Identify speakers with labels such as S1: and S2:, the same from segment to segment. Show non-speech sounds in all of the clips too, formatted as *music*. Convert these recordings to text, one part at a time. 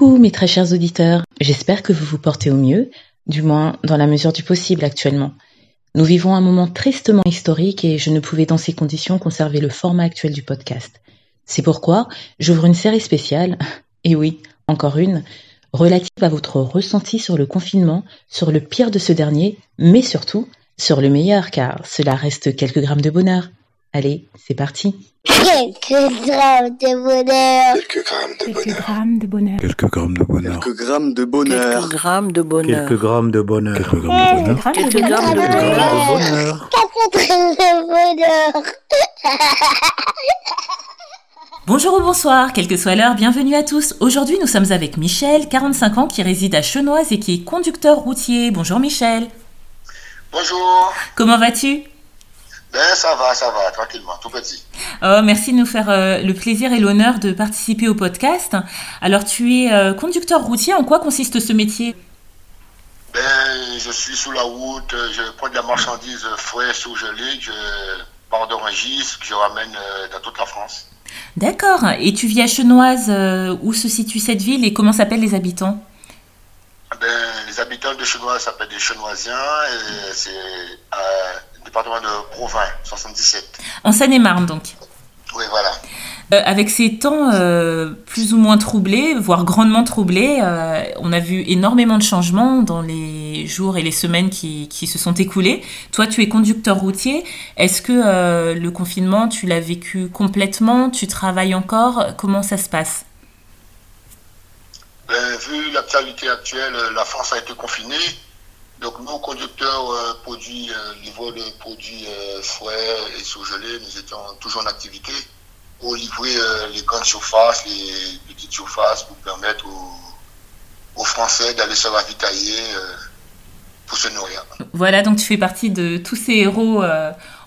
S1: Coucou mes très chers auditeurs, j'espère que vous vous portez au mieux, du moins dans la mesure du possible actuellement. Nous vivons un moment tristement historique et je ne pouvais dans ces conditions conserver le format actuel du podcast. C'est pourquoi j'ouvre une série spéciale, *laughs* et oui, encore une, relative à votre ressenti sur le confinement, sur le pire de ce dernier, mais surtout sur le meilleur car cela reste quelques grammes de bonheur. Allez, c'est parti.
S2: Quelques grammes de bonheur.
S3: Quelques grammes de
S4: Quelques
S3: bonheur.
S4: grammes de bonheur.
S5: Quelques grammes de bonheur.
S3: Quelques grammes de bonheur.
S6: Quelques grammes de bonheur.
S5: Quelques grammes de bonheur. Quelques grammes de bonheur.
S6: Quelques grammes de
S5: Quelques grammes
S6: bonheur.
S5: de bonheur.
S2: Quatre grammes de bonheur.
S1: Bonjour ou bonsoir, quelle que soit l'heure, bienvenue à tous. Aujourd'hui, nous sommes avec Michel, 45 ans, qui réside à Chenoise et qui est conducteur routier. Bonjour Michel.
S7: Bonjour.
S1: Comment vas-tu
S7: Ben ça va, ça va, tranquillement, tout petit.
S1: Oh, merci de nous faire euh, le plaisir et l'honneur de participer au podcast. Alors, tu es euh, conducteur routier. En quoi consiste ce métier?
S7: Ben je suis sous la route, euh, je prends de la marchandise fraîche ou gelée, je pars d'Orangis, que je ramène euh, dans toute la France.
S1: D'accord. Et tu vis à Chenoise. où se situe cette ville et comment s'appellent les habitants?
S7: Ben les habitants de Chenois s'appellent des Chenoisiens et c'est département de Provins, 77.
S1: En Seine-et-Marne, donc.
S7: Oui, voilà.
S1: Euh, avec ces temps euh, plus ou moins troublés, voire grandement troublés, euh, on a vu énormément de changements dans les jours et les semaines qui, qui se sont écoulés. Toi, tu es conducteur routier. Est-ce que le confinement, tu l'as vécu complètement? Tu travailles encore? Comment ça se passe?
S7: Ben, vu l'actualité actuelle, la France a été confinée. Donc nous, conducteurs euh, produits, euh, de produits euh, frais et surgelés, nous étions toujours en activité pour livrer euh, les grandes surfaces, les petites surfaces pour permettre aux, aux Français d'aller se ravitailler euh, pour se nourrir.
S1: Voilà, donc tu fais partie de tous ces héros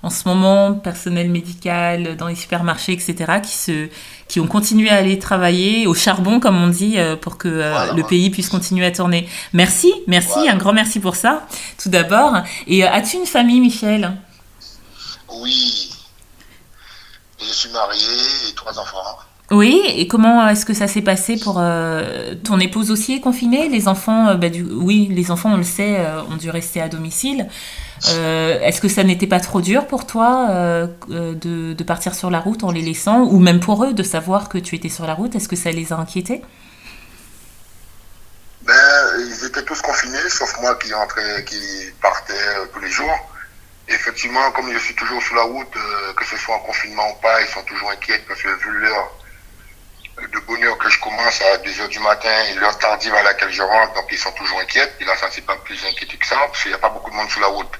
S1: en ce moment, personnel médical, dans les supermarchés, etc., qui, se, qui ont continué à aller travailler au charbon, comme on dit, euh, pour que euh,
S7: Voilà,
S1: le pays puisse continuer à tourner. Merci, merci,
S7: Voilà.
S1: un grand merci pour ça, tout d'abord. Et euh, as-tu une famille, Michel?
S7: Oui, je suis marié et trois enfants.
S1: Oui, et comment est-ce que ça s'est passé pour euh, ton épouse aussi est confinée? Les enfants, euh, bah, oui, les enfants, on le sait, euh, ont dû rester à domicile. Euh, est-ce que ça n'était pas trop dur pour toi euh, euh, de, partir sur la route en les laissant, ou même pour eux de savoir que tu étais sur la route? Est-ce que ça les a inquiétés?
S7: Ben, ils étaient tous confinés, sauf moi qui rentrais, qui partais euh, tous les jours. Effectivement, comme je suis toujours sur la route, euh, que ce soit en confinement ou pas, ils sont toujours inquiets parce que vu l'heure de bonne heure que je commence à 2 heures du matin et l'heure tardive à laquelle je rentre, donc ils sont toujours inquiets. Et là, ça pas plus inquiété que ça, parce qu'il n'y a pas beaucoup de monde sur la route.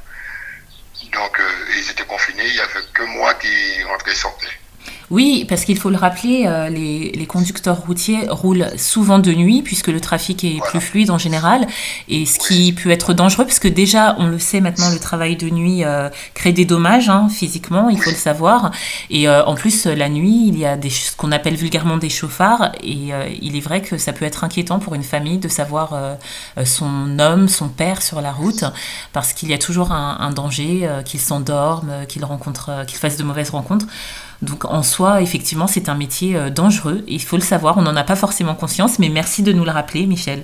S7: Donc, euh, ils étaient confinés, il n'y avait que moi qui rentrais et sortais.
S1: Oui, parce qu'il faut le rappeler, euh, les, les conducteurs routiers roulent souvent de nuit puisque le trafic est
S7: Voilà.
S1: plus fluide en général et ce qui peut être dangereux parce que déjà, on le sait maintenant, le travail de nuit euh, crée des dommages hein, physiquement, il faut le savoir. Et euh, en plus, la nuit, il y a des, ce qu'on appelle vulgairement des chauffards et il est vrai que ça peut être inquiétant pour une famille de savoir son homme, son père sur la route parce qu'il y a toujours un, un danger qu'il s'endorme, qu'il rencontre, qu'il fasse de mauvaises rencontres. Donc en soi, effectivement, c'est un métier euh, dangereux. Il faut le savoir, on n'en a pas forcément conscience, mais merci de nous le rappeler, Michel.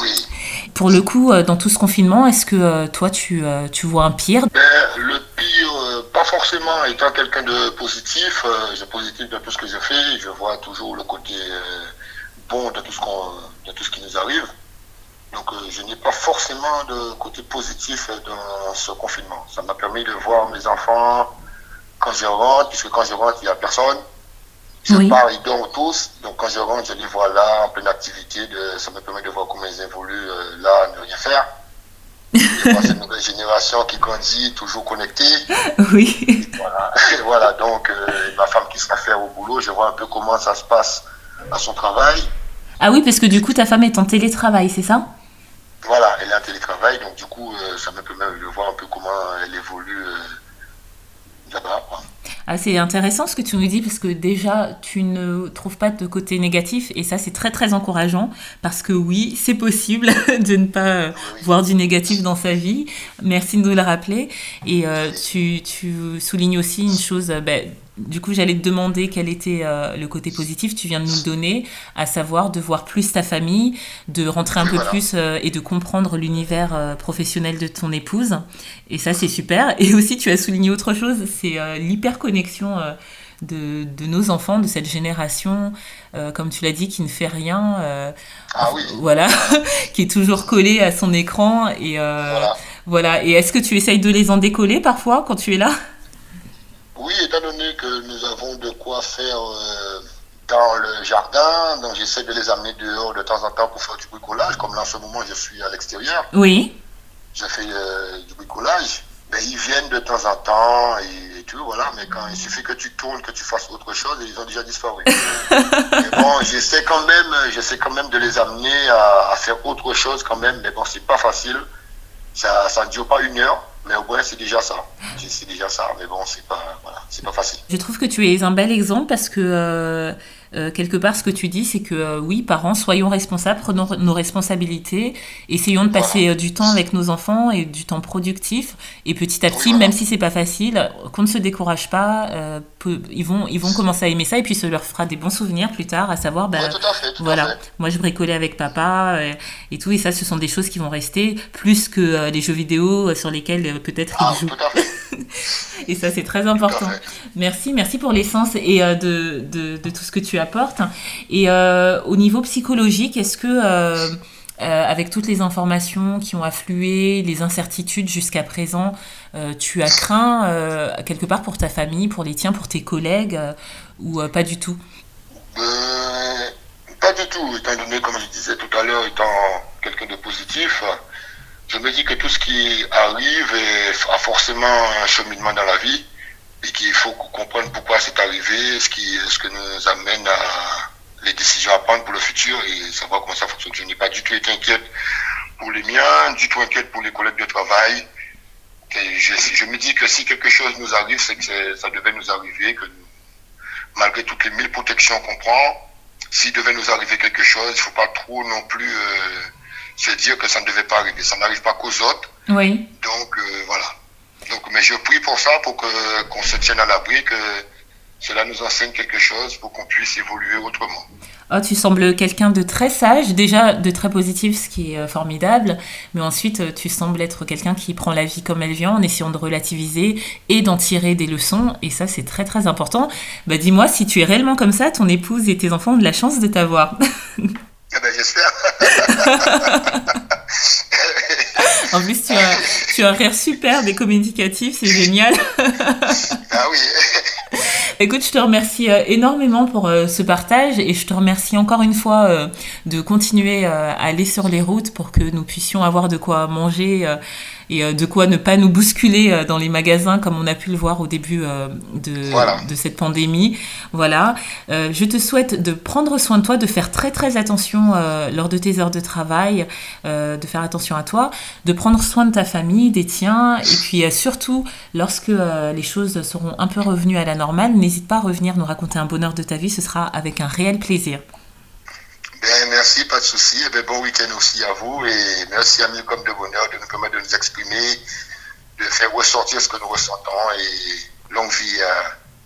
S7: Oui.
S1: Pour le coup, euh, dans tout ce confinement, est-ce que euh, toi, tu, tu vois un pire?
S7: Ben, le pire, pas forcément étant quelqu'un de positif, je suis positif dans tout ce que je fais, je vois toujours le côté bon de tout, ce qu'on, de tout ce qui nous arrive. Donc je n'ai pas forcément de côté positif dans ce confinement. Ça m'a permis de voir mes enfants quand je rentre, puisque quand je rentre, il n'y a personne. Je
S1: Oui.
S7: pars, ils dorment tous. Donc quand je rentre, je les vois là, en pleine activité. De, ça me permet de voir comment ils évoluent euh, là, à ne rien faire. *laughs* Vois cette nouvelle génération qui grandit, toujours connectée.
S1: Oui.
S7: Voilà, *laughs* voilà donc euh, ma femme qui sera faire au boulot, je vois un peu comment ça se passe à son travail.
S1: Ah oui, parce que du coup, ta femme est en télétravail, c'est ça?
S7: Voilà, elle est en télétravail, donc du coup, euh, ça me permet de voir un peu comment elle évolue
S1: Ah, c'est intéressant ce que tu nous dis parce que déjà tu ne trouves pas de côté négatif et ça c'est très très encourageant parce que oui c'est possible *laughs* de ne pas euh, voir du négatif dans sa vie. Merci de nous le rappeler. Et euh, tu, tu soulignes aussi une chose, euh, ben, du coup, j'allais te demander quel était euh, le côté positif. Tu viens de nous le donner, à savoir de voir plus ta famille, de rentrer un
S7: Oui,
S1: peu
S7: voilà.
S1: plus euh, et de comprendre l'univers euh, professionnel de ton épouse. Et ça, c'est super. Et aussi, tu as souligné autre chose, c'est l'hyperconnexion de, de nos enfants, de cette génération, comme tu l'as dit, qui ne fait rien.
S7: Ah oui,
S1: voilà, *laughs* qui est toujours collé à son écran. Et
S7: voilà.
S1: voilà. Et est-ce que tu essayes de les en décoller parfois quand tu es là?
S7: Étant donné que nous avons de quoi faire euh, dans le jardin, donc j'essaie de les amener dehors de temps en temps pour faire du bricolage. Comme là, en ce moment, je suis à l'extérieur,
S1: Oui.
S7: je fais euh, du bricolage. Ben, ils viennent de temps en temps et, et tout, voilà. Mais quand il suffit que tu tournes, que tu fasses autre chose, ils ont déjà disparu. *laughs* mais bon, j'essaie quand même, j'essaie quand même de les amener à, à faire autre chose quand même. Mais bon, c'est pas facile. Ça, ça ne dure pas une heure, mais au moins c'est déjà ça. C'est déjà ça. Mais bon, c'est pas, voilà, pas facile.
S1: Je trouve que tu es un bel exemple parce que euh, quelque part ce que tu dis c'est que euh, oui parents soyons responsables prenons nos responsabilités essayons de passer euh, du temps avec nos enfants et du temps productif et petit à petit
S7: Voilà.
S1: même si c'est pas facile qu'on ne se décourage pas euh, peu- ils vont ils vont commencer à aimer ça et puis ça leur fera des bons souvenirs plus tard à savoir bah,
S7: Ouais, tout à fait. Tout
S1: voilà,
S7: À fait.
S1: moi je bricolais avec papa euh, et tout, et ça ce sont des choses qui vont rester plus que euh, les jeux vidéo sur lesquels peut-être
S7: Ah,
S1: ils jouent.
S7: tout à fait. *laughs*
S1: Et ça c'est très important. Merci, merci pour l'essence et euh, de, de, de tout ce que tu apportes. Et euh, au niveau psychologique, est-ce que, euh, avec toutes les informations qui ont afflué, les incertitudes jusqu'à présent, tu as craint quelque part pour ta famille, pour les tiens, pour tes collègues, ou pas du tout?
S7: Pas du tout, étant donné, comme je disais tout à l'heure, étant quelqu'un de positif, je me dis que tout ce qui arrive a forcément un cheminement dans la vie et qu'il faut comprendre pourquoi c'est arrivé, ce qui ce que nous amène à les décisions à prendre pour le futur et savoir comment ça fonctionne. Je n'ai pas du tout été inquiète pour les miens, du tout inquiète pour les collègues de travail. Je, me dis que si quelque chose nous arrive, c'est que ça devait nous arriver, que malgré toutes les mille protections qu'on prend, s'il devait nous arriver quelque chose, il ne faut pas trop non plus euh, se dire que ça ne devait pas arriver. Ça n'arrive pas qu'aux autres.
S1: Oui.
S7: Donc euh, voilà. Donc, mais je prie pour ça, pour que qu'on se tienne à l'abri, que cela nous enseigne quelque chose pour qu'on puisse évoluer autrement.
S1: Oh, tu sembles quelqu'un de très sage, déjà de très positif, ce qui est euh, formidable, mais ensuite euh, tu sembles être quelqu'un qui prend la vie comme elle vient en essayant de relativiser et d'en tirer des leçons, et ça c'est très très important. Bah dis-moi, si tu es réellement comme ça, ton épouse et tes enfants ont de la chance de t'avoir. *laughs*
S7: Eh ben, j'espère. *laughs*
S1: en plus, tu as, tu as un rire superbe et communicatif, c'est génial. *laughs*
S7: ah oui. *laughs*
S1: Écoute, je te remercie euh, énormément pour euh, ce partage et je te remercie encore une fois euh, de continuer à aller sur les routes pour que nous puissions avoir de quoi manger et euh, de quoi ne pas nous bousculer euh, dans les magasins comme on a pu le voir au début euh, de,
S7: Voilà.
S1: de cette pandémie. Voilà. Je te souhaite de prendre soin de toi, de faire très très attention lors de tes heures de travail, de faire attention à toi, de prendre soin de ta famille, des tiens et puis surtout lorsque les choses seront un peu revenues à la normale, n'hésite pas à revenir nous raconter un bonheur de ta vie, ce sera avec un réel plaisir.
S7: Ben, merci, pas de souci. Et ben, bon week-end aussi à vous. Et merci à Mille comme de bonheur de nous permettre de nous exprimer, de faire ressortir ce que nous ressentons. Et longue vie à